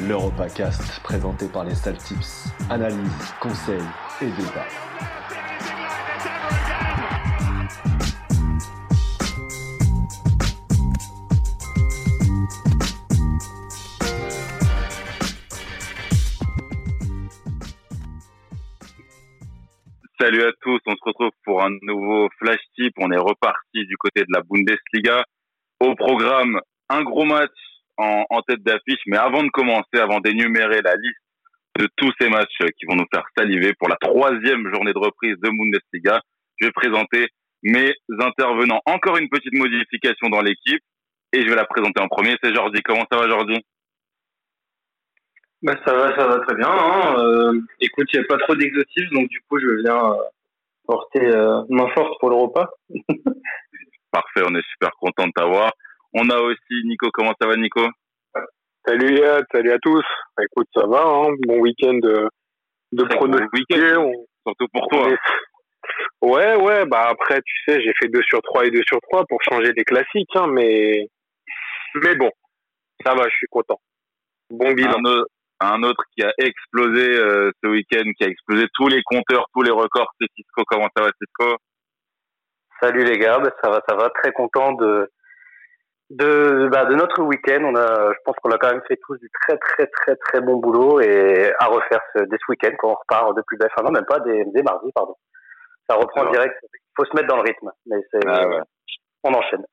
L'Europacast présenté par les Saltips. Analyse, conseils et débat. Salut à tous, on se retrouve pour un nouveau flash tip. On est reparti du côté de la Bundesliga. Au programme, un gros match en, en tête d'affiche. Mais avant de commencer, avant d'énumérer la liste de tous ces matchs qui vont nous faire saliver pour la troisième journée de reprise de Bundesliga, je vais présenter mes intervenants. Encore une petite modification dans l'équipe et je vais la présenter en premier. C'est Jordi. Comment ça va, Jordi? Bah, ça va, ça va très bien. Hein. Euh, écoute, il n'y a pas trop d'exotisme, donc du coup, je viens euh, porter euh, main forte pour le repas. Parfait, on est super content de t'avoir. On a aussi Nico. Comment ça va, Nico? Salut Yad, salut à tous. Bah, écoute, ça va, hein. bon week-end de, de bon pronostiquer. week-end. On- Surtout pour toi. est- Ouais, ouais, bah après, tu sais, j'ai fait 2 sur 3 et 2 sur 3 pour changer les classiques, hein, mais... mais bon, ça va, je suis content. Bon bilan. Autre, un autre qui a explosé euh, ce week-end, qui a explosé tous les compteurs, tous les records, c'est Cisco. Comment ça va, Cisco Salut les gars, bah, ça va, ça va. Très content de de bah, de notre week-end. On a, je pense qu'on a quand même fait tous du très très très très bon boulot et à refaire ce, dès ce week-end quand on repart de plus belle. Enfin non, même pas dès mardi, pardon. Ça reprend Ouais. direct. Faut se mettre dans le rythme, mais c'est Ah ouais. on enchaîne.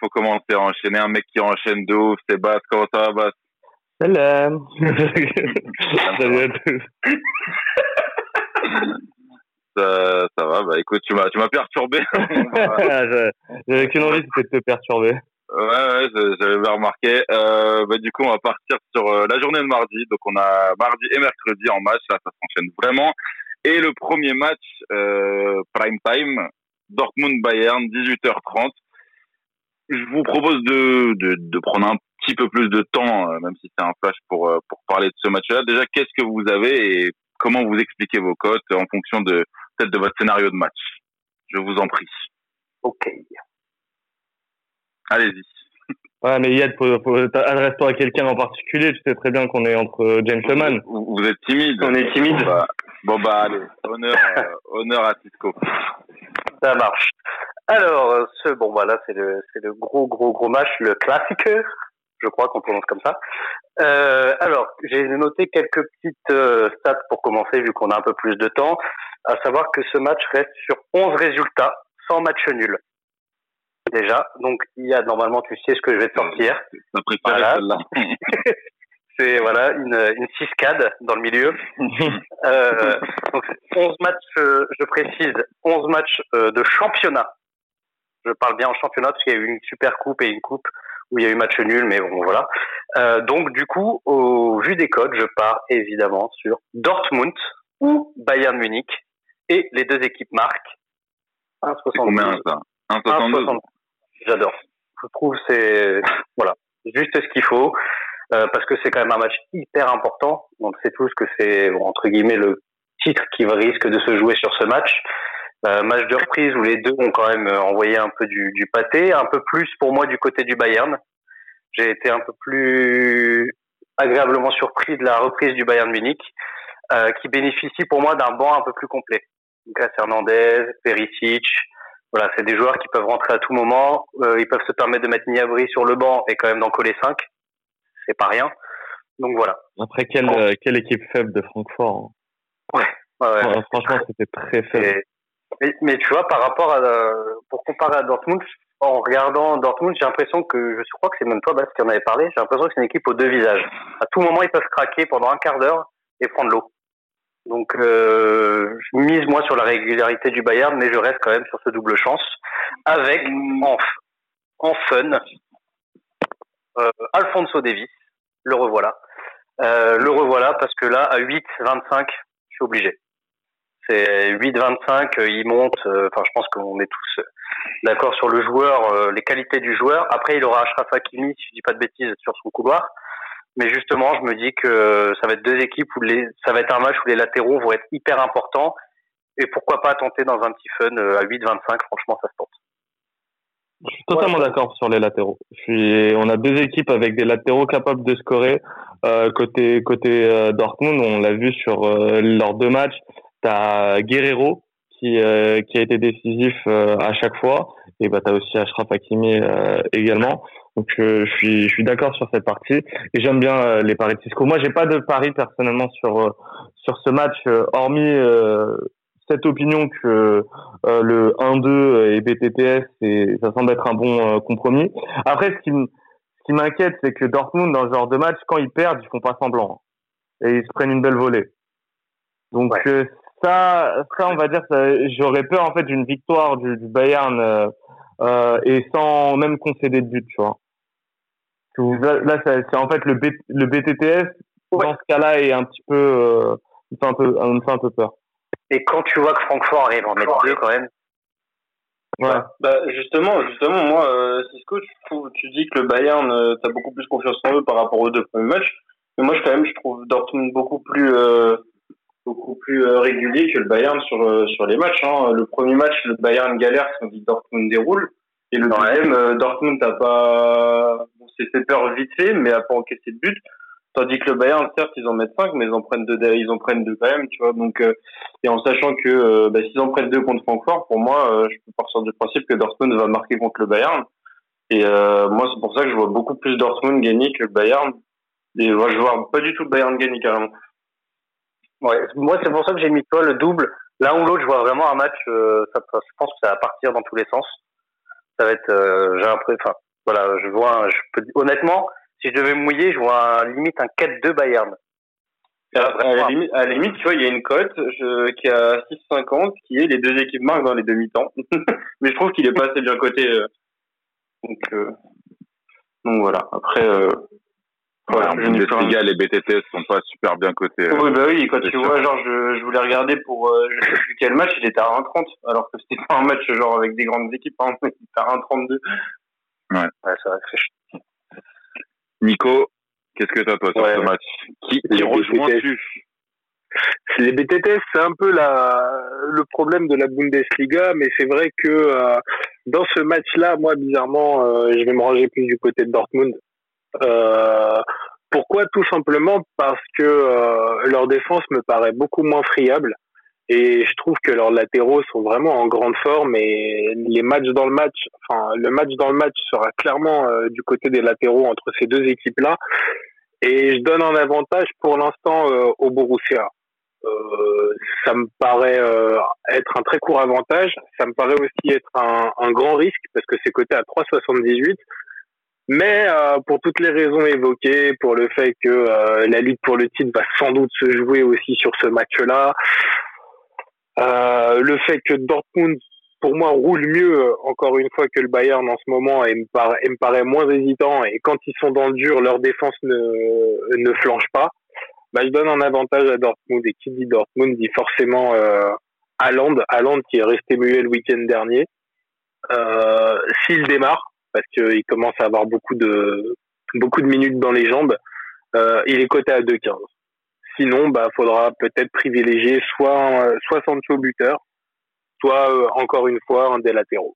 Faut commencer à enchaîner. Un mec qui enchaîne de ouf, c'est Bass. Comment ça va, Bass Salam. Salut à tous. ça, ça va, bah écoute, tu m'as, tu m'as perturbé. J'avais qu'une envie, c'était de te perturber. ouais, j'avais bien remarqué. Euh, bah, du coup, on va partir sur euh, la journée de mardi. Donc, on a mardi et mercredi en match. Là, ça s'enchaîne vraiment. Et le premier match, euh, prime time, Dortmund-Bayern, 18h30. Je vous propose de, de, de prendre un petit peu plus de temps, euh, même si c'est un flash pour, euh, pour parler de ce match-là. Déjà, qu'est-ce que vous avez et comment vous expliquez vos cotes en fonction de peut-être de votre scénario de match? Je vous en prie. Ok. Allez-y. Ouais, mais Yad, adresse-toi à quelqu'un en particulier. Tu sais très bien qu'on est entre gentlemen. Vous, vous êtes timide. On est timide. Bon bah, bon, bah, allez, honneur, euh, honneur à Cisco. Ça marche. Alors, euh, ce, bon, voilà, c'est le, c'est le gros, gros, gros match, le classique, je crois qu'on prononce comme ça. Euh, alors, j'ai noté quelques petites euh, stats pour commencer, vu qu'on a un peu plus de temps, à savoir que ce match reste sur 11 résultats, sans match nul. Déjà, donc il y a normalement, tu sais ce que je vais te sortir. Voilà. C'est voilà une, une ciscade dans le milieu. Euh, donc 11 matchs, euh, je précise, 11 matchs euh, de championnat. Je parle bien en championnat parce qu'il y a eu une super coupe et une coupe où il y a eu match nul, mais bon voilà. Euh, donc du coup, au vu des codes, je pars évidemment sur Dortmund ou Bayern Munich et les deux équipes marquent C'est combien 1,72. ça 1,62 1,72. J'adore. Je trouve c'est voilà juste ce qu'il faut euh, parce que c'est quand même un match hyper important. On sait tous que c'est bon, entre guillemets le titre qui risque de se jouer sur ce match. Euh, match de reprise où les deux ont quand même euh, envoyé un peu du, du pâté, un peu plus pour moi du côté du Bayern. J'ai été un peu plus agréablement surpris de la reprise du Bayern Munich, euh, qui bénéficie pour moi d'un banc un peu plus complet. Lucas Hernandez, Perisic, voilà, c'est des joueurs qui peuvent rentrer à tout moment. Euh, ils peuvent se permettre de mettre Niabri sur le banc et quand même d'en coller 5. C'est pas rien. Donc voilà. Après, quelle, euh, quelle équipe faible de Francfort. hein. Ouais, ouais. Ouais, franchement, c'était très faible. Mais, mais tu vois, par rapport à, euh, pour comparer à Dortmund, en regardant Dortmund, j'ai l'impression que, je crois que c'est même toi, Bas, qui en avait parlé, j'ai l'impression que c'est une équipe aux deux visages. À tout moment, ils peuvent craquer pendant un quart d'heure et prendre l'eau. Donc, euh, je mise moi sur la régularité du Bayern, mais je reste quand même sur ce double chance, avec en, en fun euh, Alfonso Davis, le revoilà. Euh, le revoilà parce que là, à 8-25, je suis obligé. C'est 8-25, euh, il monte. euh, Enfin, je pense qu'on est tous euh, d'accord sur le joueur, les qualités du joueur. Après, il aura Ashraf Hakimi, si je dis pas de bêtises, sur son couloir. Mais justement, je me dis que ça va être deux équipes où les, ça va être un match où les latéraux vont être hyper importants. Et pourquoi pas tenter dans un petit fun à 8-25, franchement, ça se tente. Je suis totalement d'accord sur les latéraux. Je suis, on a deux équipes avec des latéraux capables de scorer. Euh, côté côté euh, Dortmund, on l'a vu sur euh, leurs deux matchs. T'as Guerrero qui euh, qui a été décisif à chaque fois, et bah t'as aussi Ashraf Hakimi également. Donc je suis je suis d'accord sur cette partie et j'aime bien les paris de Cisco. Moi j'ai pas de pari personnellement sur sur ce match hormis cette opinion que euh, le 1-2 et BTTS, et ça semble être un bon euh, compromis. Après, ce qui, ce qui m'inquiète, c'est que Dortmund, dans ce genre de match, quand ils perdent, ils font pas semblant. Et ils se prennent une belle volée. Donc euh, ça, ça, on va dire, j'aurais peur en fait d'une victoire du, du Bayern et sans même concéder de but, tu vois. Là, c'est en fait le, le BTTS, dans ce cas-là, est un petit peu, il fait un peu, me fait un peu peur. Et quand tu vois que Francfort arrive en mettre deux, quand même. Ouais. Bah, justement, justement, moi, euh, Cisco, tu, tu dis que le Bayern, euh, t'as beaucoup plus confiance en eux par rapport aux deux premiers matchs. Mais moi, je, quand même, je trouve Dortmund beaucoup plus, euh, beaucoup plus euh, régulier que le Bayern sur, euh, sur les matchs. Hein. Le premier match, le Bayern galère, dit Dortmund déroule. Et le deuxième, Dortmund n'a pas, bon, s'est fait peur vite fait, mais a pas encaissé de but. Tandis que le Bayern, certes, ils en mettent 5, mais ils en prennent deux, ils en prennent deux quand même, tu vois. Donc, euh, et en sachant que euh, bah, s'ils en prennent deux contre Francfort, pour moi, euh, je peux partir du principe que Dortmund va marquer contre le Bayern. Et moi, c'est pour ça que je vois beaucoup plus Dortmund gagner que le Bayern. Et moi, je vois pas du tout le Bayern gagner carrément. Ouais, moi, c'est pour ça que j'ai mis toi le double. L'un ou l'autre, je vois vraiment un match. ça, je pense que ça va partir dans tous les sens. Ça va être, j'ai l'impression, enfin, voilà, je vois, je peux, honnêtement si je devais me mouiller, je vois limite un 4-2 Bayern. À, la limite, à, la limite, tu vois, il y a une cote qui est à 6,50 qui est les deux équipes marquent dans les demi-temps. Mais je trouve qu'il est pas assez bien coté. Euh. Donc, euh, donc voilà. Après, ouais, Bundesliga, les BTT sont pas super bien cotés. Oui, bah oui, quand tu vois, genre, je, je voulais regarder pour euh, je sais plus quel match, il était à 1,30, alors que c'était pas un match genre avec des grandes équipes, hein, il était à 1,32. Ouais. Ouais, c'est vrai que c'est Nico, qu'est-ce que tu as toi sur ce match? Qui, qui rejoins-tu les BTTS, c'est un peu la, le problème de la Bundesliga, mais c'est vrai que euh, dans ce match-là, moi, bizarrement, euh, je vais me ranger plus du côté de Dortmund. Euh, pourquoi Tout simplement parce que euh, leur défense me paraît beaucoup moins friable. Et je trouve que leurs latéraux sont vraiment en grande forme et les matchs dans le match, enfin le match dans le match sera clairement euh, du côté des latéraux entre ces deux équipes-là. Et je donne un avantage pour l'instant au Borussia. Euh, ça me paraît être un très court avantage. Ça me paraît aussi être un, un grand risque parce que c'est coté à 3,78. Mais pour toutes les raisons évoquées, pour le fait que la lutte pour le titre va sans doute se jouer aussi sur ce match-là, euh, le fait que Dortmund, pour moi, roule mieux, euh, encore une fois, que le Bayern en ce moment et me, paraît, me paraît moins hésitant. Et quand ils sont dans le dur, leur défense ne, ne flanche pas. Bah, je donne un avantage à Dortmund. Et qui dit Dortmund dit forcément euh, Haaland qui est resté muet le week-end dernier. Euh, S'il démarre, parce qu'il commence à avoir beaucoup de beaucoup de minutes dans les jambes, euh, il est coté à 2,15. Sinon, bah, faudra peut-être privilégier soit, soit Sancho buteur, soit euh, encore une fois un des latéraux.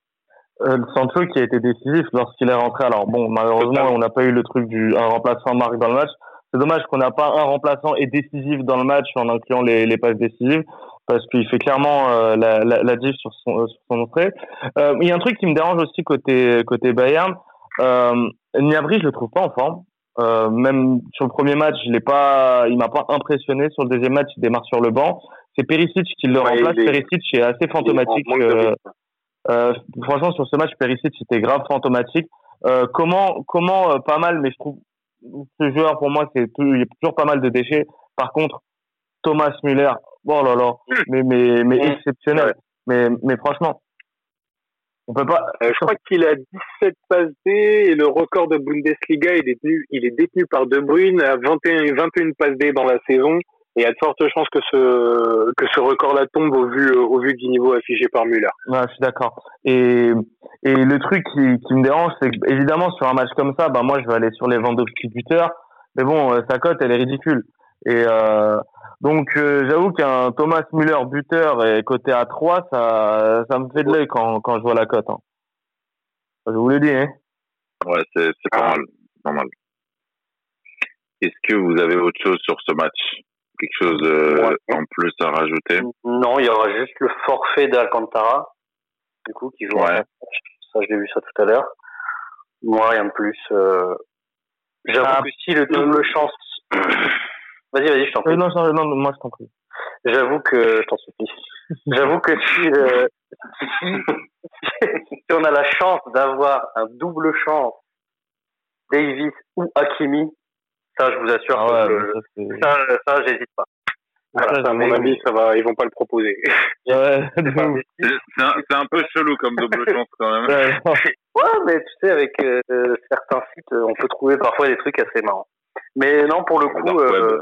Euh, Sancho qui a été décisif lorsqu'il est rentré. Alors bon, malheureusement, on n'a pas eu le truc du un remplaçant marque dans le match. C'est dommage qu'on n'a pas un remplaçant et décisif dans le match en incluant les, les passes décisives parce qu'il fait clairement euh, la, la, la diff sur son, euh, sur son entrée. Euh, il y a un truc qui me dérange aussi côté côté Bayern. Euh, Niabri, je le trouve pas en forme. Euh, même sur le premier match, je l'ai pas, il m'a pas impressionné. Sur le deuxième match, il démarre sur le banc. C'est Perisic qui le remplace. Perisic est assez fantomatique. Euh, euh, franchement, sur ce match, Perisic était grave fantomatique. Euh, comment, comment, euh, pas mal, mais je trouve ce joueur pour moi, c'est il y a toujours pas mal de déchets. Par contre, Thomas Müller, oh là là, hmm. mais mais mais hmm. exceptionnel. Mais mais franchement, on peut pas. Euh, je crois qu'il a 17 passes D et le record de Bundesliga est détenu, il est détenu par De Bruyne à 21, 21 passes D dans la saison. Et il y a de fortes chances que ce que ce record-là tombe au vu au vu du niveau affiché par Müller. Ouais, je suis d'accord. Et et le truc qui, qui me dérange, c'est que évidemment sur un match comme ça, bah moi je vais aller sur les Lewandowski buteurs. Mais bon, sa cote, elle est ridicule. Et donc, j'avoue qu'un Thomas Müller buteur et côté à 3, ça, ça me fait de l'œil quand, quand je vois la cote. Hein. Je vous l'ai dit, hein. Ouais, c'est pas mal. Pas mal. Est-ce que vous avez autre chose sur ce match? Quelque chose euh, en plus à rajouter? Non, il y aura juste le forfait d'Alcantara, du coup, qui joue. Ouais. Ça, je l'ai vu ça tout à l'heure. Moi, rien de plus. Euh... J'avoue ah. que si le double chance. Vas-y, vas-y, je t'en prie. Euh, non, non, non, moi, je t'en prie. J'avoue que, je t'en supplie. J'avoue que si, euh, si, on a la chance d'avoir un double chance, Davis ou Hakimi, ça, je vous assure ah que ça, ça, j'hésite pas. Voilà, à mon avis, ça va, ils vont pas le proposer. Ouais, c'est un, un, peu chelou comme double chance quand même. Ouais, mais tu sais, avec euh, certains sites, on peut trouver parfois des trucs assez marrants. Mais non, pour le coup, euh,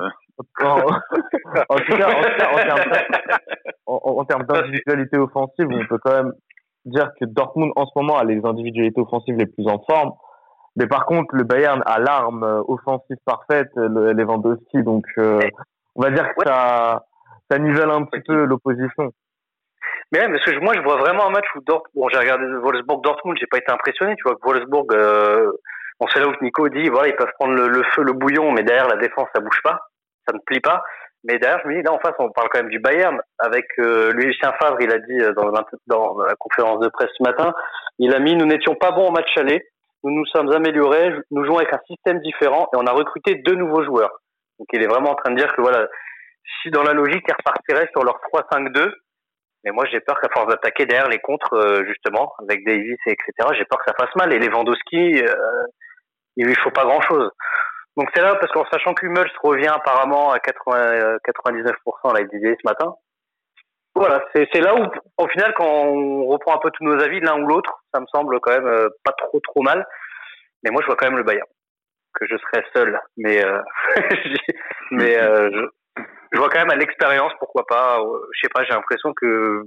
en, en, tout cas, en, termes d'individualité offensive, on peut quand même dire que Dortmund en ce moment a les individualités offensives les plus en forme. Mais par contre, le Bayern a l'arme euh, offensive parfaite, le Lewandowski. Donc, euh, on va dire que ça, ça nivelle un petit peu l'opposition. Mais ouais, parce que moi, je vois vraiment un match où Dortmund, bon, j'ai regardé Wolfsburg-Dortmund, j'ai pas été impressionné, tu vois, que Wolfsburg, euh, on sait là où Nico dit, voilà, ils peuvent prendre le, feu, le bouillon, mais derrière la défense, ça bouge pas, ça ne plie pas. Mais derrière, je me dis, là, en face, on parle quand même du Bayern. Avec euh, Lucien Favre, il a dit dans, dans la conférence de presse ce matin, il a mis, nous n'étions pas bons au match aller, nous nous sommes améliorés, nous jouons avec un système différent et on a recruté deux nouveaux joueurs. Donc il est vraiment en train de dire que voilà, si dans la logique, ils repartiraient sur leur 3-5-2, mais moi j'ai peur qu'à force d'attaquer derrière les contres, euh, justement, avec Davis et etc., j'ai peur que ça fasse mal. Et Lewandowski, euh, il lui faut pas grand-chose. Donc c'est là parce qu'en sachant qu'Hummels revient apparemment à 80, 99%, là il disait ce matin, voilà, c'est là où, au final, quand on reprend un peu tous nos avis, l'un ou l'autre, ça me semble quand même euh, pas trop trop mal. Mais moi, je vois quand même le Bayern, que je serais seul. Mais euh, mais euh, je, je, vois quand même à l'expérience, pourquoi pas. je sais pas, j'ai l'impression que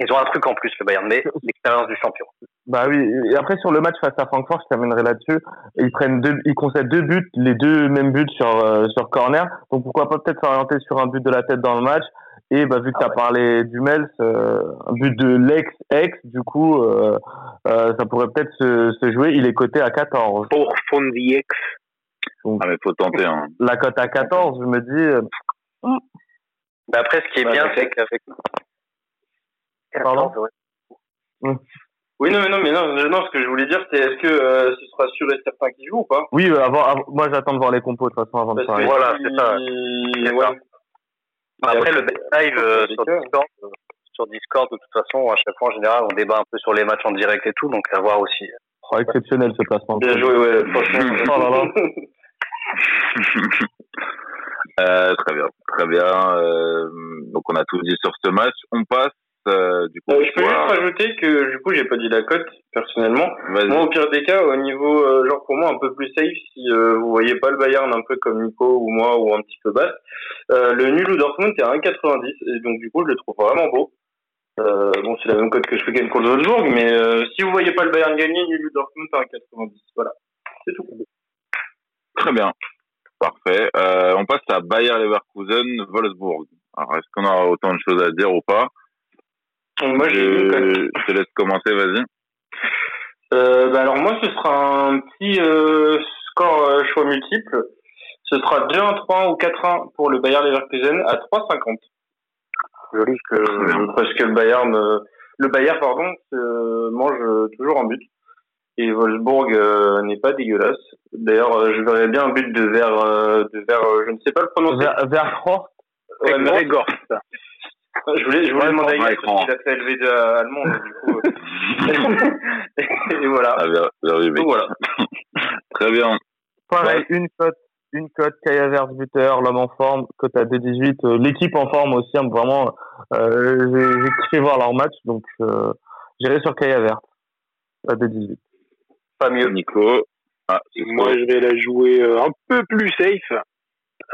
ils ont un truc en plus, le Bayern, mais l'expérience du champion. Bah oui. Et après sur le match face à Francfort, je terminerai là-dessus. Ils prennent deux, ils concèdent deux buts, les deux mêmes buts sur sur corner. Donc pourquoi pas peut-être s'orienter sur un but de la tête dans le match et bah, vu que tu as ah parlé du Mels, euh, un but de l'ex-ex, du coup, euh, euh, ça pourrait peut-être se, se, jouer. Il est coté à 14. Pour Fondi ex. ah, mais faut tenter. Hein. La cote à 14, je me dis. Euh, bah après, ce qui est bien, c'est qu'avec. Pardon Oui, non, mais non, mais non, non, ce que je voulais dire, c'est est-ce que euh, ce sera sûr et certain qu'il joue ou pas? Oui, avant, moi j'attends de voir les compos de toute façon avant de parler. Voilà, c'est ça. Ouais. Après, le live euh, sur Discord, euh, sur Discord, de toute façon, à chaque fois, en général, on débat un peu sur les matchs en direct et tout, donc à voir aussi. Oh, exceptionnel ce placement. Bien joué, ouais, franchement. oh là là. euh, très bien, très bien. Euh, donc on a tout dit sur ce match. On passe euh, du coup, euh, je peux juste rajouter que du coup j'ai pas dit la cote personnellement. Moi au pire des cas au niveau euh, genre pour moi un peu plus safe si euh, vous voyez pas le Bayern un peu comme Nico ou moi ou un petit peu basse. le nul ou Dortmund c'est à 1,90 et donc du coup je le trouve vraiment beau. bon c'est la même cote que je fais gagner contre Wolfsburg mais si vous voyez pas le Bayern gagner nul ou Dortmund à 1,90 voilà c'est tout. Très bien. Parfait. on passe à Bayer Leverkusen, Wolfsburg. Alors, est-ce qu'on a autant de choses à dire ou pas? Moi, je, je te laisse commencer, vas-y. Euh, bah alors moi, ce sera un petit euh, score euh, choix multiple. Ce sera 2-1, 3-1 ou 4-1 pour le Bayern Leverkusen à 3,50. Joli que parce que le Bayern, euh, le Bayern pardon, mange toujours un but. Et Wolfsburg n'est pas dégueulasse. D'ailleurs, je verrais bien un but de vers, de vers, je ne sais pas le prononcer. Vers, vers Ouais, je voulais, je voulais demander à parce qu'il a fait LV2 allemand, du coup. et voilà. Ah, bien, bien, bien, voilà. Très bien. Pareil, ouais. une cote, une cote, Kaya Vers buteur, l'homme en forme, cote à 2-18. Euh, l'équipe en forme aussi, hein, vraiment, euh, j'ai kiffé voir leur match, donc euh, j'irai sur Kaya Vert à 2-18. Pas mieux. Nico. Ah, Moi, je vais la jouer euh, un peu plus safe.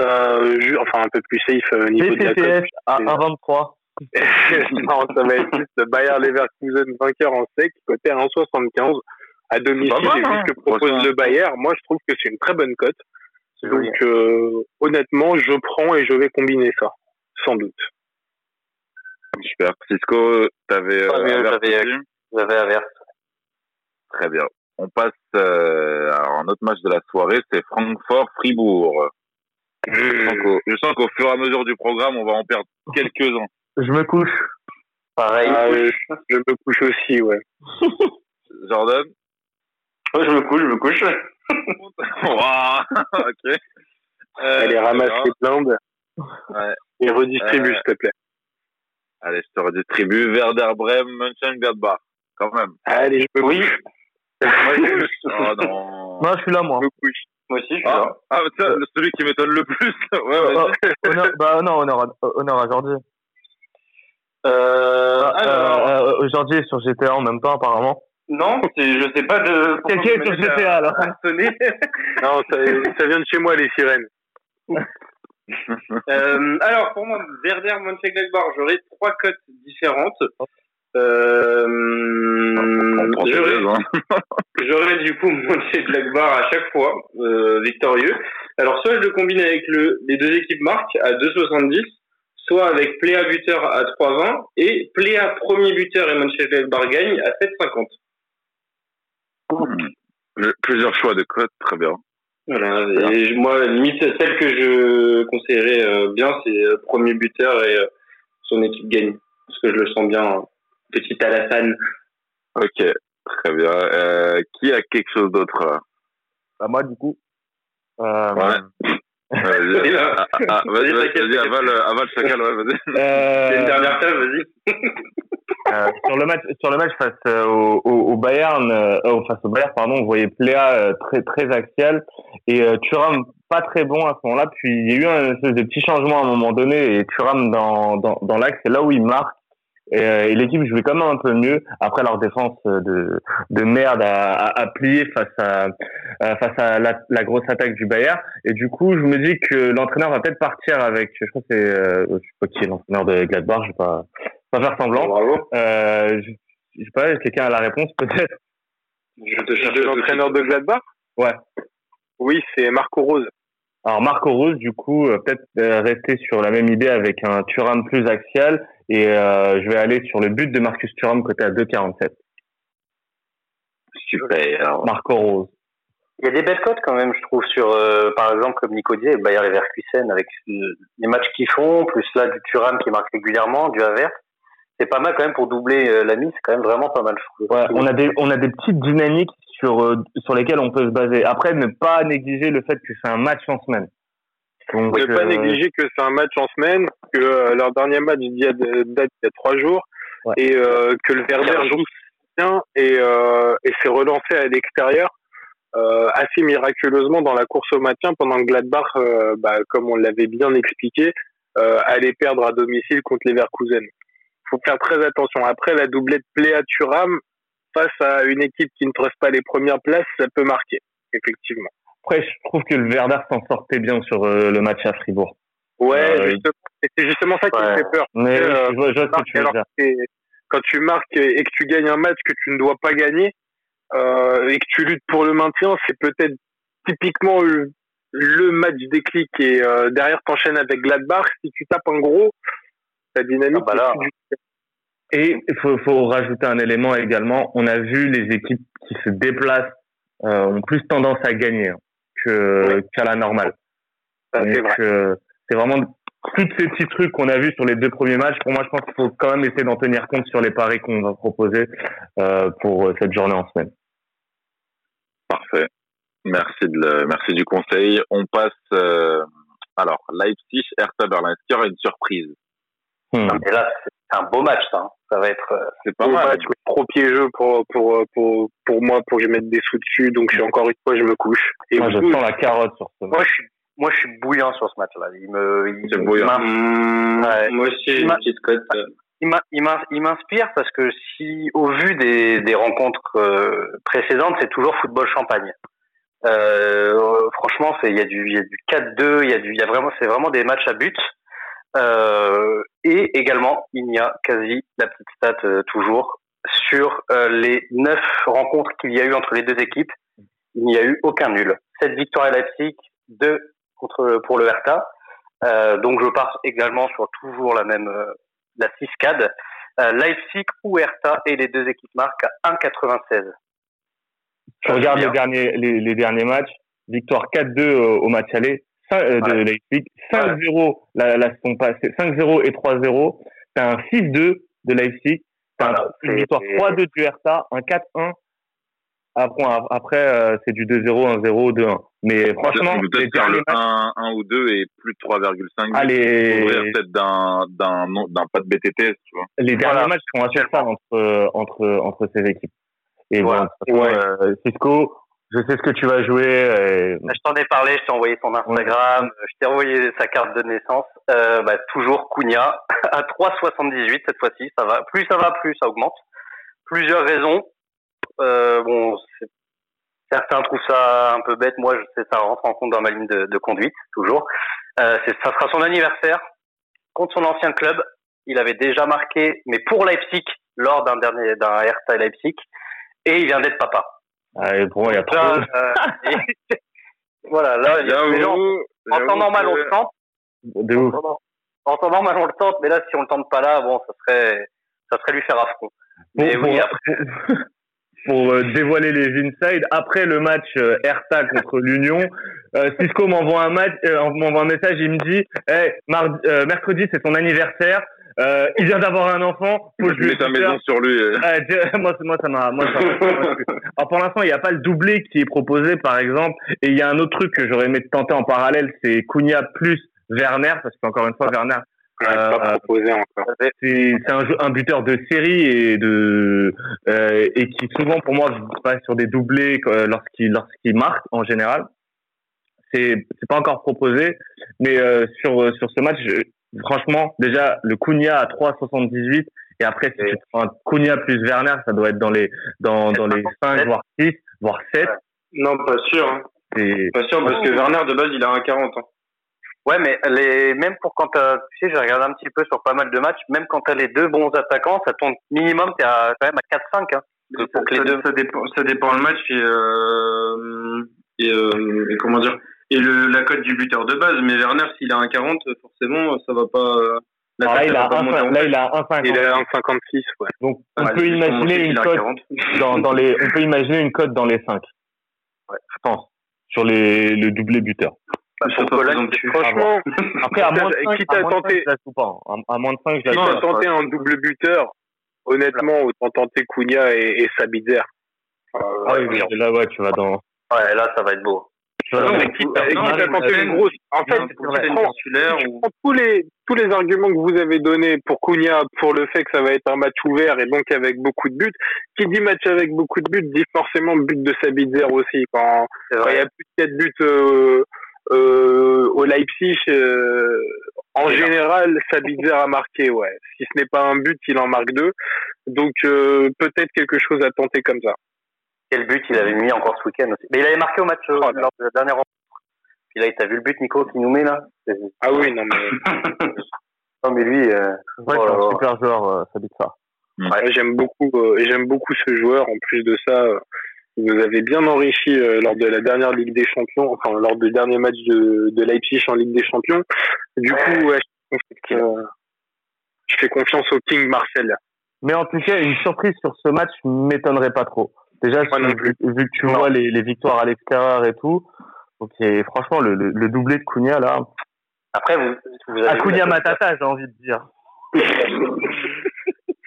Euh, enfin, un peu plus safe au niveau de la cote. à 1,23. non, ça va être le Bayer Leverkusen vainqueur en sec, côté à 1,75 à domicile. Mal, hein. ce que propose le Bayer, moi je trouve que c'est une très bonne cote. Donc euh, honnêtement, je prends et je vais combiner ça, sans doute. Super. Cisco, t'avais euh, j'avais- averse. Très bien. On passe euh, alors un autre match de la soirée, c'est Francfort-Fribourg. Je sens qu'au- Je sens qu'au fur et à mesure du programme, on va en perdre quelques-uns. Je me couche. Pareil. Ah, je, je me couche aussi, ouais. Jordan Ouais, je me couche, je me couche. Waouh Ok. Euh, Allez, ramasse les blindes Ouais. et redistribue, Euh, s'il te plaît. Allez, je te redistribue. Werder Bremen, Mönchengladbach. Quand même. Allez, je me Oui. Oh non. Non, je suis là, moi. Moi aussi, je suis Ah, là. ah tiens, celui qui m'étonne le plus. Ouais. Oh, honneur, bah non, honneur, à- honneur à Jordi. Euh, Ah, alors, euh, euh, Jordi est sur GTA en même temps, apparemment. non, je sais pas de. Quelqu'un est sur GTA, alors. Non, ça, ça vient de chez moi, les sirènes. Euh, alors, pour moi, Werder Mönchengladbach, j'aurais trois cotes différentes. Euh, j'aurais, hein. du coup Mönchengladbach à chaque fois euh, victorieux. Alors, soit je le combine avec le, les deux équipes marques à 2,70, soit avec Pléa buteur à 3,20 et Pléa premier buteur et Mönchengladbach gagne à 7,50. Le- Plusieurs choix de codes, très bien. Voilà, et moi, limite, celle que je conseillerais euh, bien, c'est euh, premier buteur et euh, son équipe gagne. Parce que je le sens bien, euh, petit Alassane. Ok, très bien. Euh, qui a quelque chose d'autre là? Bah, moi, du coup. Euh, Ouais. Vas-y, ah, ah, ah, vas-y, Vas-y, vas-y, t'inquiète, vas-y, avale, avale chacal, ouais, vas-y. euh, C'est une dernière table, vas-y. Euh, sur le match sur le match face euh, au, au, Bayern euh, euh, face au Bayern pardon on voyait Pléa euh, très très axial et euh, Thuram pas très bon à ce moment-là puis il y a eu un espèce de petit changement à un moment donné et Thuram dans dans, dans l'axe c'est là où il marque et, euh, et l'équipe jouait quand même un peu mieux après leur défense euh, de de merde à, à, à plier face à euh, face à la, la grosse attaque du Bayern et du coup je me dis que l'entraîneur va peut-être partir avec je crois que c'est euh, je sais pas qui est l'entraîneur de Gladbach je vais pas pas faire semblant Bravo. euh, je, je sais pas, quelqu'un a la réponse peut-être? Je te cherche l'entraîneur de Gladbach? Ouais. Oui, c'est Marco Rose. Alors Marco Rose, du coup, peut-être rester sur la même idée avec un Thuram plus axial et euh, je vais aller sur le but de Marcus Thuram côté à 2,47. Super. Marco Rose. Il y a des belles cotes quand même, je trouve, sur, euh, par exemple, comme Nico disait, Bayer Leverkusen, avec euh, les matchs qu'ils font, plus là du Thuram qui marque régulièrement, du Havertz. C'est pas mal quand même pour doubler euh, la mise, c'est quand même vraiment pas mal, je trouve. Ouais, on a des on a des petites dynamiques sur sur lesquelles on peut se baser. Après, ne pas négliger le fait que c'est un match en semaine. Donc, ne pas euh, négliger que c'est un match en semaine, que euh, leur dernier match il y a de- date il y a trois jours, Ouais. et euh, que le Werder joue bien et, euh, et s'est relancé à l'extérieur euh, assez miraculeusement dans la course au maintien pendant que Gladbach, euh, bah, comme on l'avait bien expliqué, euh, allait perdre à domicile contre Leverkusen. faut faire très attention. Après, la doublette Pléa Thuram face à une équipe qui ne tresse pas les premières places, ça peut marquer, effectivement. Après, je trouve que le Werder s'en sortait bien sur euh, le match à Fribourg. Ouais, Euh, justement, c'est justement ça qui me fait peur. Mais Euh, je vois, je vois ce que tu veux alors dire. que c'est- quand tu marques et que tu gagnes un match que tu ne dois pas gagner euh, et que tu luttes pour le maintien, c'est peut-être typiquement le, le match déclic et euh, derrière t'enchaînes avec Gladbach. Si tu tapes un gros, ta dynamique. Ah bah là. est plus du- Et il faut, faut rajouter un élément également. On a vu les équipes qui se déplacent euh, ont plus tendance à gagner hein, qu'à la normale. Ça, c'est Donc, vrai. euh, c'est vraiment tous ces petits trucs qu'on a vus sur les deux premiers matchs. Pour moi, je pense qu'il faut quand même essayer d'en tenir compte sur les paris qu'on va proposer euh, pour euh, cette journée en semaine. Parfait. Merci de le, merci du conseil. On passe euh, alors Leipzig, Hertha Berlin. Est-ce qu'il y aura une surprise? Hmm. Et là, c'est un beau match, ça. Ça va être. euh, C'est pas mal. match, mais trop piégeux pour, pour, pour, pour moi, pour que je mette des sous dessus. Donc, je suis encore une fois, je me couche. Et Moi, je sens la carotte sur ce match. Moi, je suis, moi, je suis bouillant sur ce match-là. Il me, il, bouillant. Mmh, Ouais. Moi aussi, j'ai une Ma- petite cote. euh, il m'in- il m'in- il m'inspire parce que si, au vu des, des rencontres euh, précédentes, c'est toujours football champagne. Euh, franchement, c'est il y a du il y a du 4-2, il y a du il y a vraiment c'est vraiment des matchs à but. Euh, et également, il y a quasi la petite stat euh, toujours sur euh, les neuf rencontres qu'il y a eu entre les deux équipes, il n'y a eu aucun nul. Sept victoires à Leipzig, 2 contre pour le Hertha. Euh, donc je pars également sur toujours la même euh, la 6 CAD. Euh, Leipzig ou Hertha et les deux équipes marquent à 1,96. Je regarde les derniers, les, les, derniers matchs. Victoire 4-2 au match aller de Leipzig. 5-0 la, la saison passée. 5-0 et 3-0. T'as un 6-2 de Leipzig. T'as une victoire 3-2 du Hertha. Un 4-1 après, après euh, c'est du 2-0, 1-0, 2-1. Mais franchement, peut-être faire le 1, 1 ou 2 et plus de 3,5. Allez. peut-être d'un, d'un, d'un pas de BTT, tu vois. Les derniers matchs sont assez simples entre, entre, entre ces équipes. Et voilà. Bon, ouais. euh, Cisco, je sais ce que tu vas jouer. Et... Je t'en ai parlé, je t'ai envoyé son Instagram, je t'ai envoyé sa carte de naissance. Euh, bah, toujours Cunha à 3,78 cette fois-ci. Ça va, plus ça va, plus ça augmente. Plusieurs raisons. Euh, bon, certains trouvent ça un peu bête. Moi, je sais, ça rentre en compte dans ma ligne de, de conduite, toujours. Euh, ça sera son anniversaire contre son ancien club. Il avait déjà marqué, mais pour Leipzig, lors d'un dernier, d'un Hertha Leipzig. Et il vient d'être papa. Ah, et pour moi, il y a trop. Euh, voilà, là, les gens, en temps normal, on le tente. De ouf. En temps normal, on le tente, mais là, si on le tente pas là, bon, ça serait, ça serait lui faire affront. Mais oui, après pour euh, dévoiler les inside. Après le match euh, Hertha contre l'Union, euh, Cisco m'envoie un match, m'envoie un message, il me dit, hey, mercredi c'est son anniversaire. Il vient d'avoir un enfant. Faut que je lui ta maison sur lui. moi, moi, ça m'a, Alors, pour l'instant, il n'y a pas le doublé qui est proposé, par exemple. Et il y a un autre truc que j'aurais aimé tenter en parallèle, c'est Cunha plus Werner, parce qu'encore une fois, Werner, pas euh, proposé encore. C'est un, un, buteur de série et de euh, et qui souvent pour moi passe sur des doublés euh, lorsqu'il lorsqu'il marque en général. C'est c'est pas encore proposé, mais euh, sur sur ce match, franchement déjà le Cunha à 3,78 et après si tu prends un Cunha plus Werner, ça doit être dans les dans dans les 5 voire 6 voire 7. Non, pas sûr. Hein. Pas sûr parce que Werner de base il a un 40. Hein. Ouais, mais les, même pour quand tu sais, j'ai regardé un petit peu sur pas mal de matchs, même quand tu as les deux bons attaquants, ça tombe minimum, tu à, quand même à 4-5. Hein, pour que les deux... ça, dépend, ça dépend le match et, euh, et, euh, et, comment dire, et le, la cote du buteur de base. Mais Werner, s'il a un 40, forcément, ça va pas. Ah, là, il a un, là, il a 1,56. Il a 1,56, ouais. Donc, on peut imaginer une cote dans, dans les, on peut imaginer une cote dans les 5. Ouais. Je pense. Sur les, le doublé buteur. Bah, franchement, après, à moins de 5, quitte à, tenter, pas. À, moins de 5, je Quitte tenter un double buteur, honnêtement, autant tenter Cunha et, et Sabitzer. Euh, ah oui, là, ouais, tu vas dans. Ouais, là, ça va être beau. Une grosse. En fait, prends, tous les, tous les arguments que vous avez donnés pour Cunha, pour le fait que ça va être un match ouvert et donc avec beaucoup de buts. Qui dit match avec beaucoup de buts dit forcément but de Sabitzer aussi. Quand, quand il y a plus de 4 buts, euh, euh, au Leipzig, euh, en général, Sabitzer a marqué, ouais. Si ce n'est pas un but, il en marque deux. Donc euh, peut-être quelque chose à tenter comme ça. Quel but il avait mis encore ce week-end aussi. Mais il avait marqué au match euh, oh, lors de la dernière rencontre. Puis là, t'as vu le but, Nico, qui nous met là Ah oui, non mais. non mais lui. Euh... Ouais, c'est un super joueur, euh, Sabitzer. Ouais, j'aime beaucoup, j'aime beaucoup ce joueur. En plus de ça, vous avez bien enrichi euh, lors de la dernière Ligue des Champions, enfin lors du dernier match de, de Leipzig en Ligue des Champions. Du coup, ouais, je, euh, je, fais confiance au King Marcel. Mais en tout cas, une surprise sur ce match m'étonnerait pas trop. Déjà, vu, vu, que tu vois les, les, victoires à l'extérieur et tout, ok, franchement, le, le, doublé de Cunha là. Après, vous, vous avez. Cunha Matata, j'ai envie de dire.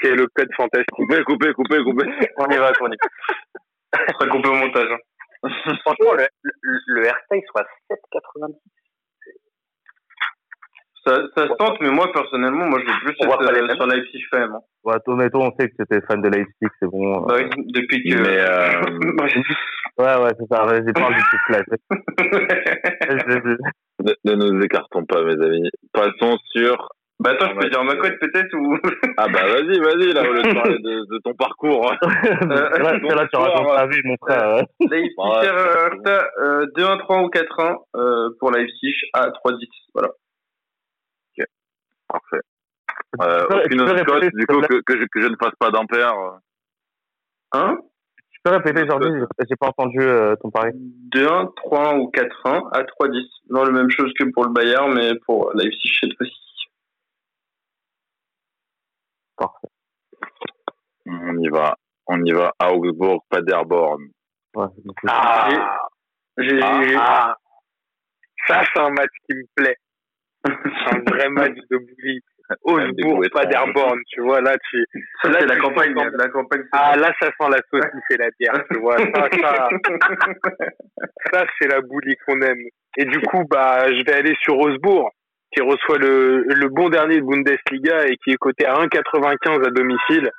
C'est le code fantastique. Coupez, coupez, coupez, coupez. On y va, on y va. Ça coupé au montage. Hein. Franchement, le, le, le RT, soit 7,90. Ça, ça se tente, mais moi, personnellement, moi, je veux plus être euh, sur Leipzig FM. Hein. Ouais, Tomato, on sait que tu étais fan de Leipzig, c'est bon. Bah oui, depuis que... Mais euh... ouais, ouais, c'est ça, j'ai pas envie de ne, ne nous écartons pas, mes amis. Passons sur bah attends, je peux dire ma cote peut-être ou Ah bah vas-y, vas-y là au lieu de parler de, de ton parcours. euh, là, là tu racontes ta vie mon frère. Leipzig euh, 2-1-3 ou 4-1 euh, pour Leipzig à 3-10, voilà. Parfait. Euh, aucune autre cote du coup que, que, je, que je ne fasse pas d'ampère. Hein? Tu peux répéter, Jordi J'ai pas entendu euh, ton pari. 2-1, 3-1 ou 4-1 à 3-10. Non, la même chose que pour le Bayern, mais pour Leipzig cette fois-ci. Parfait. On y va. On y va. Augsbourg, Paderborn. Ouais, Ah, J'ai, ah, j'ai- ah. Ça, c'est un match qui me plaît. Un vrai match de bully. Goûts étranges. Paderborn, tu vois, là, tu, ça, là, c'est la campagne. sens- La campagne, c'est ah, là, ça sent la saucisse et la bière, tu vois. Ça, ça, ça c'est la bully qu'on aime. Et du coup, bah, je vais aller sur Augsbourg, qui reçoit le, le bon dernier de Bundesliga et qui est coté à 1,95 à domicile.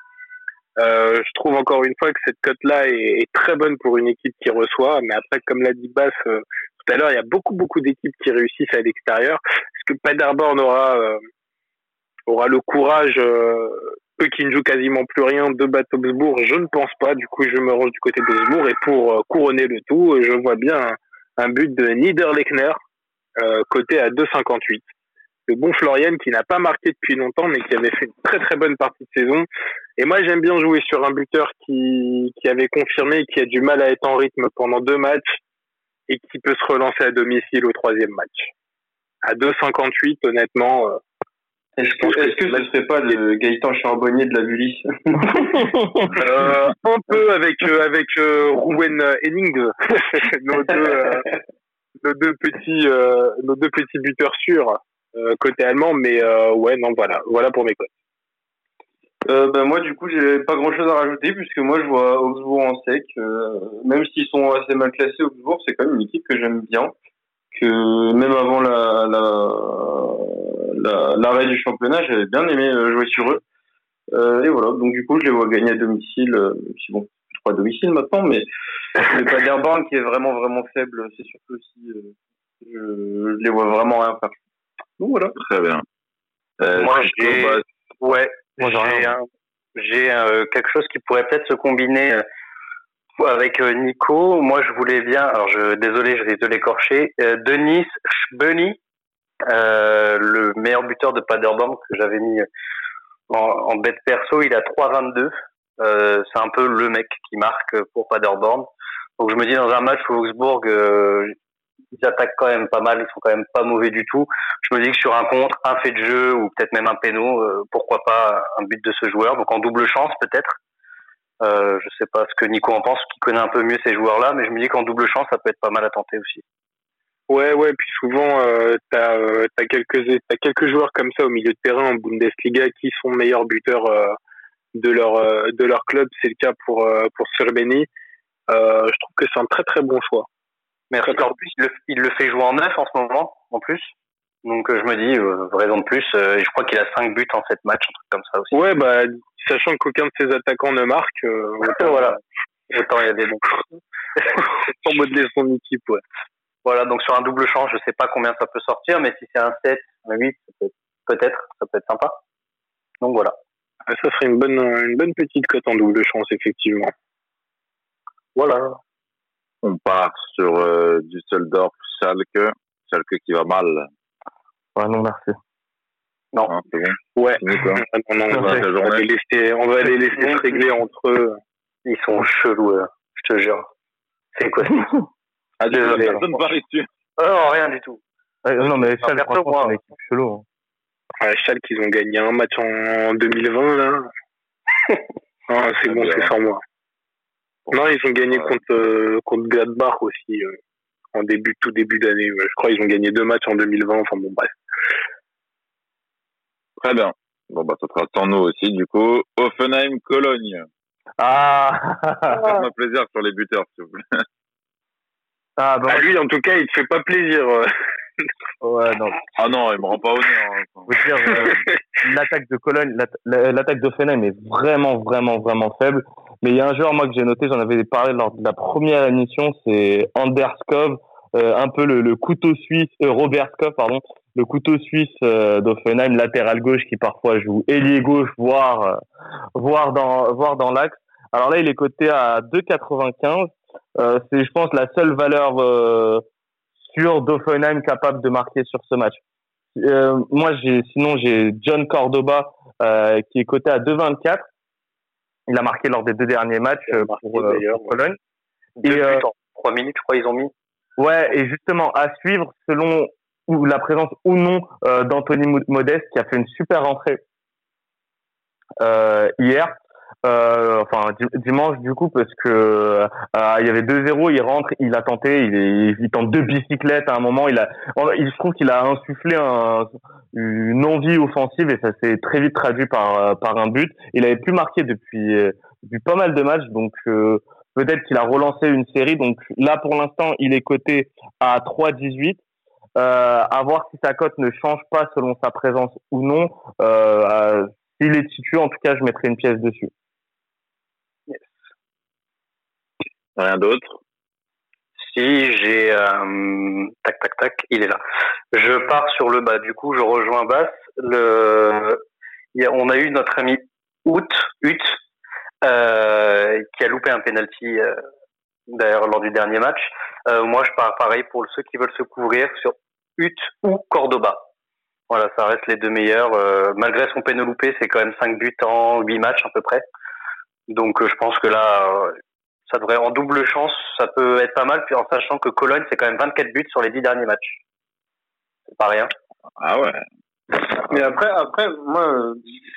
Euh, je trouve encore une fois que cette cote-là est, est très bonne pour une équipe qui reçoit. Mais après, comme l'a dit Bass euh, tout à l'heure, il y a beaucoup, beaucoup d'équipes qui réussissent à l'extérieur. Que Paderborn aura, euh, aura le courage, euh, eux qui ne jouent quasiment plus rien, de battre Augsbourg Je ne pense pas. Du coup, je me range du côté d'Augsbourg. Et pour euh, couronner le tout, je vois bien un, but de Niederlechner, coté à 2,58 le bon Florian qui n'a pas marqué depuis longtemps mais qui avait fait une très très bonne partie de saison. Et moi j'aime bien jouer sur un buteur qui, avait confirmé qui a du mal à être en rythme pendant deux matchs et qui peut se relancer à domicile au troisième match. À 2,58 honnêtement, euh, Est-ce que, est-ce que ce serait pas le Gaëtan Charbonnier de la Bully. Euh, un peu avec euh, avec euh, Ruben Henning, nos deux nos deux petits nos deux petits buteurs sûrs côté allemand, mais ouais non voilà. Voilà pour mes cotes. Euh, ben moi du coup j'ai pas grand chose à rajouter puisque moi je vois Augsbourg en sec même s'ils sont assez mal classés Augsbourg c'est quand même une équipe que j'aime bien que même avant la la- la- l'arrêt du championnat j'avais bien aimé euh, jouer sur eux. Euh, et voilà. Donc du coup je les vois gagner à domicile euh, même si bon je crois à domicile maintenant mais le Paderborn qui est vraiment vraiment faible c'est surtout aussi euh, je, je les vois vraiment rien faire. Donc voilà. Très bien. Euh, Moi, j'ai- bah, Ouais, j'ai un- j'ai euh, quelque chose qui pourrait peut-être se combiner euh, avec euh, Nico. Moi, je voulais bien, alors je désolé, je risque de l'écorcher, euh, Denis Schbeni, euh, le meilleur buteur de Paderborn que j'avais mis en, en bête perso, il a 3,22. Euh, c'est un peu le mec qui marque pour Paderborn. Donc je me dis dans un match où Augsbourg euh, ils attaquent quand même pas mal, ils sont quand même pas mauvais du tout. Je me dis que sur un contre, un fait de jeu ou peut-être même un péno, euh, pourquoi pas un but de ce joueur. Donc en double chance peut-être. Euh, je sais pas ce que Nico en pense, qui connaît un peu mieux ces joueurs-là, mais je me dis qu'en double chance, ça peut être pas mal à tenter aussi. Ouais, ouais, puis souvent, euh, t'as euh, t'as quelques, t'as quelques joueurs comme ça au milieu de terrain en Bundesliga qui sont meilleurs buteurs euh, de leur euh, de leur club. C'est le cas pour euh, pour Serbeni. Euh, je trouve que c'est un très très bon choix. Merci. En plus, il le, il le fait jouer en neuf en ce moment, en plus. Donc euh, je me dis, euh, raison de plus, euh, je crois qu'il a 5 buts en 7 matchs, un truc comme ça aussi. Ouais, bah sachant qu'aucun de ses attaquants ne marque, euh, autant, voilà. Autant il y a des bons. autant modeler son équipe, ouais. Voilà, donc sur un double champ, je sais pas combien ça peut sortir, mais si c'est un 7, un 8, ça peut être- peut-être, ça peut être sympa. Donc voilà. Ça serait une bonne une bonne petite cote en double chance, effectivement. Voilà. on part sur euh, Düsseldorf, Schalke. Schalke qui va mal. Ouais, non, merci. C'est bon. Ouais. Ah, non, non, on, va, Ouais, la on va journée. les laisser, on va les laisser se régler entre eux. Ils sont chelous, euh, je te jure. C'est quoi Ah, Désolé. personne parie dessus. Oh, rien du tout. Ouais, non, mais perso, franchement, moi. c'est une équipe chelou. hein. Ouais, Schalke, ils ont gagné un match en 2020, là. Ah, c'est bon, c'est sans moi. Non, ils ont gagné contre, euh, contre Gladbach aussi, euh, en début, tout début d'année. Ouais, Je crois qu'ils ont gagné deux matchs en 2020, enfin bon, bref. Très bien. Bon, bah, ça sera sans nous aussi, du coup. Offenheim, Cologne. Ah, Faites-moi plaisir sur les buteurs, s'il vous plaît. ah bah, À lui, en tout cas, il te fait pas plaisir. euh. ouais, non. Ah non, il me rend pas honneur. Hein. Euh, l'attaque de Cologne, l'atta- la- l'attaque d'Offenheim est vraiment, vraiment, vraiment faible. Mais il y a un joueur, moi, que j'ai noté, j'en avais parlé lors de la première émission, c'est Anders Kov, euh, un peu le, le couteau suisse, euh, Robert Kov, pardon, le couteau suisse euh, d'Offenheim, latéral gauche, qui parfois joue ailier gauche, voire, euh, voire dans, voire dans l'axe. Alors là, il est coté à 2,95. Euh, c'est, je pense, la seule valeur euh, sûre d'Offenheim capable de marquer sur ce match. Moi, j'ai sinon j'ai John Cordoba qui est coté à 2,24. Il a marqué lors des deux derniers matchs pour, pour, Cologne. et euh, trois minutes, je crois, ils ont mis. Ouais, et justement, à suivre selon ou la présence ou non euh, d'Anthony Modeste qui a fait une super rentrée euh, hier. Euh, enfin dimanche du coup parce que euh, il y avait 2-0 il rentre il a tenté il, il tente deux bicyclettes à un moment il a il je trouve qu'il a insufflé un, une envie offensive et ça s'est très vite traduit par par un but il avait plus marqué depuis depuis pas mal de matchs donc peut-être qu'il a relancé une série donc là pour l'instant il est coté à 3-18 euh, à voir si sa cote ne change pas selon sa présence ou non. Euh, S'il est situé, en tout cas, je mettrai une pièce dessus. Yes. Rien d'autre Si j'ai euh, tac tac tac, il est là. Je pars sur le bas. Du coup, je rejoins Bass. Le, on a eu notre ami Out, Ut, euh, qui a loupé un penalty euh, d'ailleurs lors du dernier match. Euh, moi, je pars pareil pour ceux qui veulent se couvrir sur Ut ou Cordoba. Voilà, ça reste les deux meilleurs. Euh, malgré son peine loupé, c'est quand même 5 buts en 8 matchs à peu près. Donc euh, je pense que là, ça devrait en double chance, ça peut être pas mal, puis en sachant que Cologne, c'est quand même 24 buts sur les 10 derniers matchs. C'est pas rien. Ah ouais. Mais après, après, moi,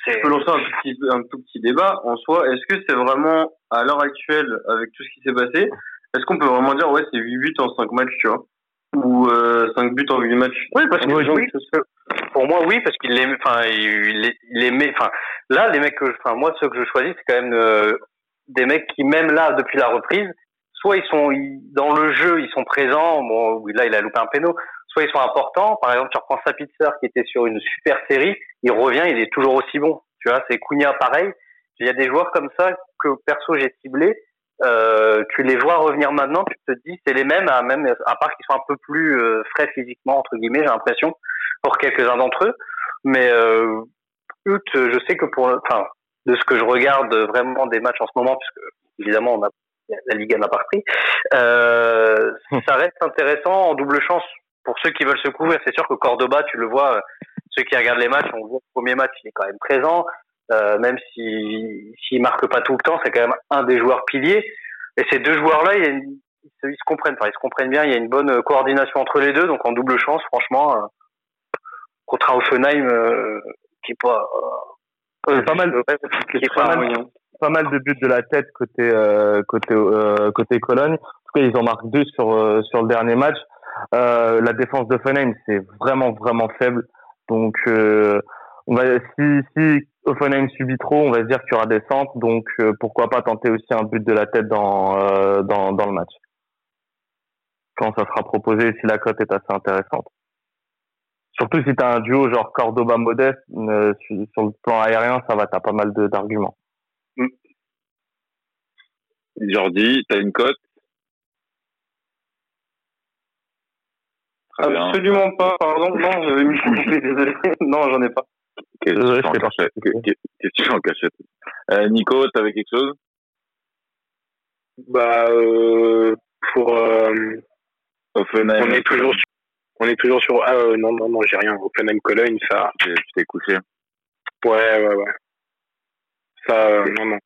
je peux lancer un tout petit, un tout petit débat en soi. Est-ce que c'est vraiment, à l'heure actuelle, avec tout ce qui s'est passé, est-ce qu'on peut vraiment dire, ouais, c'est 8 buts en 5 matchs, tu vois? Ou euh, 5 buts en 8 matchs? Oui, parce que oui, pour moi, oui, parce qu'il les, enfin, il, les met, enfin, là, les mecs que, enfin, moi, ceux que je choisis, c'est quand même euh, des mecs qui, même là, depuis la reprise, soit ils sont dans le jeu, ils sont présents. Bon, là, il a loupé un péno. Soit ils sont importants. Par exemple, tu reprends Sapitzer qui était sur une super série, il revient, il est toujours aussi bon. Tu vois, c'est Cunha pareil. Il y a des joueurs comme ça que perso j'ai ciblé euh, tu les vois revenir maintenant, tu te dis c'est les mêmes, à même à part qu'ils sont un peu plus euh, frais physiquement entre guillemets, j'ai l'impression pour quelques-uns d'entre eux. Mais euh, je sais que pour, enfin, de ce que je regarde vraiment des matchs en ce moment, puisque évidemment on a la Ligue n'a pas repris, euh, ça reste intéressant en double chance pour ceux qui veulent se couvrir. C'est sûr que Cordoba, tu le vois, ceux qui regardent les matchs, on voit le premier match, il est quand même présent. Euh, même s'il si, marque pas tout le temps, c'est quand même un des joueurs piliers. Et ces deux joueurs-là, ils, ils, se comprennent, enfin, ils se comprennent bien. Il y a une bonne coordination entre les deux, donc en double chance, franchement, euh, contre un Offenheim euh, qui est pas euh, pas mal, pas, mal, pas mal de buts de la tête côté côté côté Cologne. En tout cas, ils en marquent deux sur sur le dernier match. la défense d'Offenheim, c'est vraiment vraiment faible. Donc on va, si, si Offenheim subit trop, on va se dire qu'il y aura des centres, donc euh, pourquoi pas tenter aussi un but de la tête dans, euh, dans, dans le match. Quand ça sera proposé, si la cote est assez intéressante. Surtout si tu as un duo genre Cordoba-Modeste, euh, sur le plan aérien, ça va, tu as pas mal d'arguments. Mm. Jordi, tu as une cote? Absolument pas, pardon. Non, j'avais mis désolé. Non, j'en ai pas. Question en cachette. Euh, Nico, t'avais quelque chose? Bah, euh, pour. Euh, Offenheim. On est toujours sur. On est toujours sur. Ah euh, non, non, non, j'ai rien. Offenheim Cologne, ça. Tu t'es couché Ouais, ouais, ouais. Ça, euh, non, non.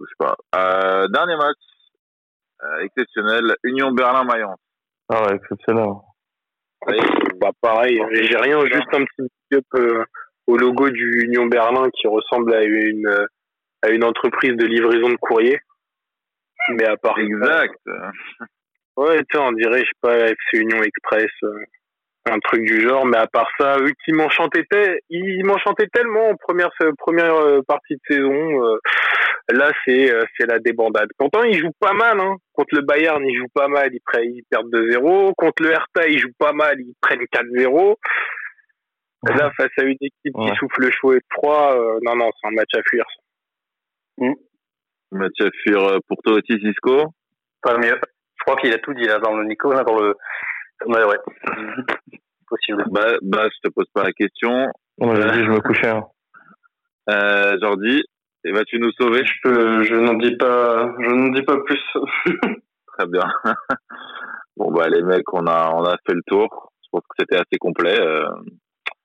Je sais pas. Euh, dernier match. Euh, exceptionnel. Union Berlin-Mayence. Ah ouais, exceptionnel. Bah pareil, j'ai rien, juste un petit up euh, au logo du Union Berlin qui ressemble à une à une entreprise de livraison de courrier. Mais à part exact. Ouais, tu sais, on dirait je sais pas FC Union Express euh, un truc du genre, mais à part ça, eux qui m'enchantaient, ils m'enchantaient tellement en première première euh, partie de saison. Là, c'est euh, c'est la débandade. Pourtant, ils jouent pas mal. Hein. Contre le Bayern, ils jouent pas mal. Ils, prennent, ils perdent 2-0. Contre le Hertha, ils jouent pas mal. Ils prennent 4-0. Là, face à une équipe qui souffle chaud et froid, euh, non, non, c'est un match à fuir. Mm. Match à fuir euh, pour toi aussi, Cisco? Pas mieux. Je crois qu'il a tout dit là dans le Nico, là dans le. Ouais, ouais. Possible. Bah, bah, je te pose pas la question. Ouais, je me couchais. Hein. Euh, Jordi, et vas-tu nous sauver Je, je n'en dis pas, je n'en dis pas plus. Très bien. bon bah les mecs, on a on a fait le tour. Je pense que c'était assez complet. Euh,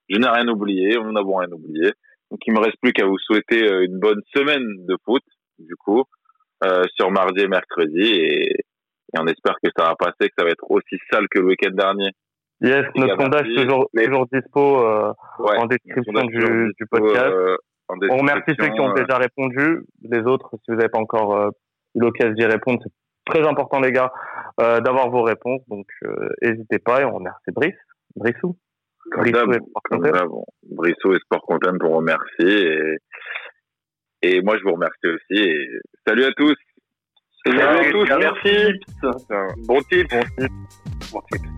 je n'ai rien oublié, on n'a bon rien oublié. Donc il me reste plus qu'à vous souhaiter euh, une bonne semaine de foot, du coup, euh, sur mardi et mercredi, et, on espère que ça va passer, que ça va être aussi sale que le week-end dernier. Yes, notre sondage toujours, toujours dispo euh, en description du, du, podcast. on remercie ceux qui ont déjà répondu. Les autres, si vous n'avez pas encore eu l'occasion d'y répondre, c'est très important, les gars, d'avoir vos réponses. Donc, n'hésitez pas et on remercie Brice, Brissou. Brissot et Sport Content pour remercier. Et, et moi, je vous remercie aussi. Et salut à tous. Salut, à tous. Merci. Bon titre. Bon titre. Bon titre.